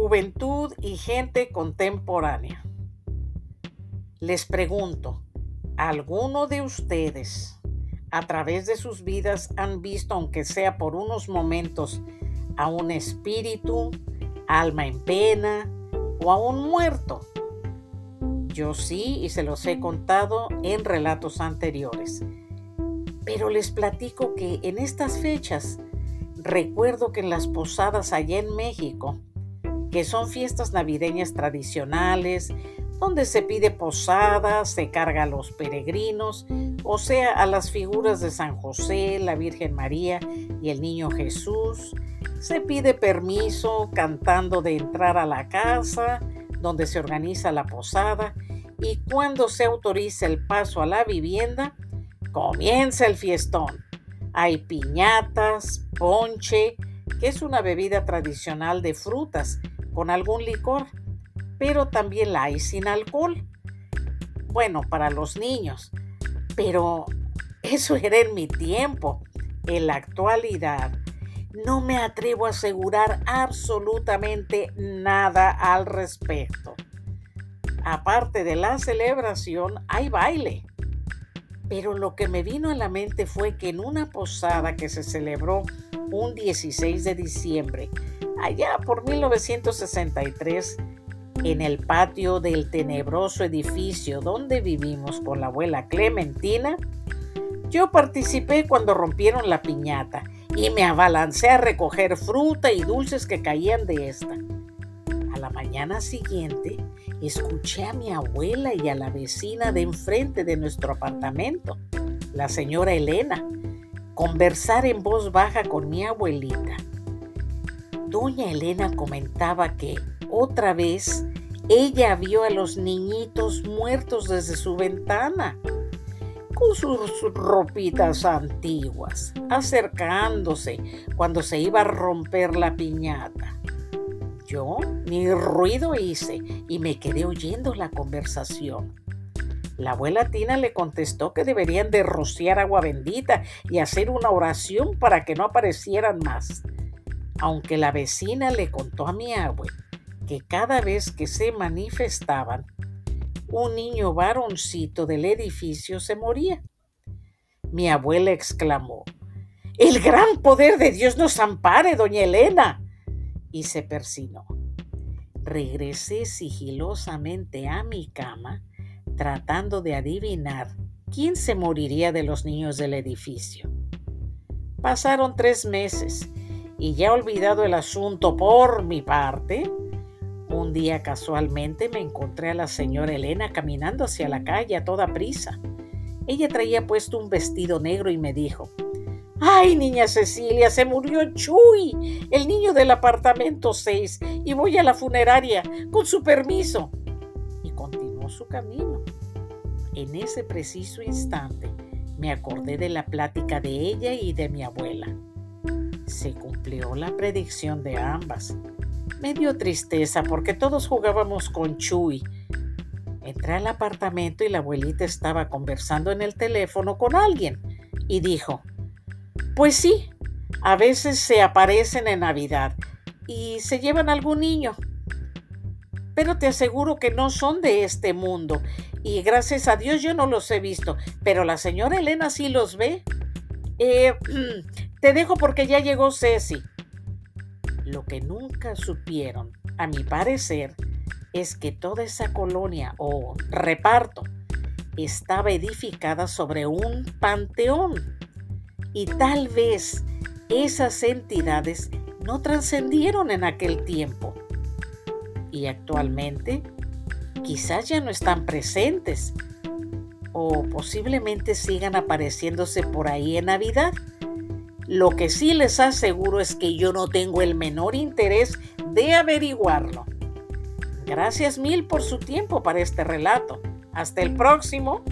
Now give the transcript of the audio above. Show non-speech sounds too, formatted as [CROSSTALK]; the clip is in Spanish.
Juventud y gente contemporánea. Les pregunto, ¿alguno de ustedes a través de sus vidas han visto, aunque sea por unos momentos, a un espíritu, alma en pena o a un muerto? Yo sí y se los he contado en relatos anteriores. Pero les platico que en estas fechas recuerdo que en las posadas allá en México, que son fiestas navideñas tradicionales, donde se pide posada, se carga a los peregrinos, o sea, a las figuras de San José, la Virgen María y el Niño Jesús. Se pide permiso cantando de entrar a la casa donde se organiza la posada y cuando se autoriza el paso a la vivienda, comienza el fiestón. Hay piñatas, ponche, que es una bebida tradicional de frutas con algún licor, pero también la hay sin alcohol. Bueno, para los niños, pero eso era en mi tiempo. En la actualidad, no me atrevo a asegurar absolutamente nada al respecto. Aparte de la celebración, hay baile. Pero lo que me vino a la mente fue que en una posada que se celebró un 16 de diciembre allá por 1963, en el patio del tenebroso edificio donde vivimos con la abuela Clementina, yo participé cuando rompieron la piñata y me abalancé a recoger fruta y dulces que caían de esta. A la mañana siguiente, escuché a mi abuela y a la vecina de enfrente de nuestro apartamento, la señora Elena, conversar en voz baja con mi abuelita. Doña Elena comentaba que otra vez ella vio a los niñitos muertos desde su ventana, con sus ropitas antiguas, acercándose cuando se iba a romper la piñata. Yo ni ruido hice y me quedé oyendo la conversación. La abuela Tina le contestó que deberían de rociar agua bendita y hacer una oración para que no aparecieran más aunque la vecina le contó a mi abue que cada vez que se manifestaban, un niño varoncito del edificio se moría. Mi abuela exclamó, El gran poder de Dios nos ampare, doña Elena. Y se persinó. Regresé sigilosamente a mi cama, tratando de adivinar quién se moriría de los niños del edificio. Pasaron tres meses y ya olvidado el asunto por mi parte, un día casualmente me encontré a la señora Elena caminando hacia la calle a toda prisa. Ella traía puesto un vestido negro y me dijo, ¡Ay, niña Cecilia, se murió Chuy, el niño del apartamento 6, y voy a la funeraria, con su permiso. Y continuó su camino. En ese preciso instante me acordé de la plática de ella y de mi abuela se cumplió la predicción de ambas. Me dio tristeza porque todos jugábamos con Chuy. Entré al apartamento y la abuelita estaba conversando en el teléfono con alguien y dijo, pues sí, a veces se aparecen en Navidad y se llevan algún niño. Pero te aseguro que no son de este mundo y gracias a Dios yo no los he visto, pero la señora Elena sí los ve. Eh, [CLEARS THROAT] Te dejo porque ya llegó Ceci. Lo que nunca supieron, a mi parecer, es que toda esa colonia o reparto estaba edificada sobre un panteón. Y tal vez esas entidades no trascendieron en aquel tiempo. Y actualmente quizás ya no están presentes o posiblemente sigan apareciéndose por ahí en Navidad lo que sí les aseguro es que yo no tengo el menor interés de averiguarlo. Gracias mil por su tiempo para este relato. Hasta el próximo.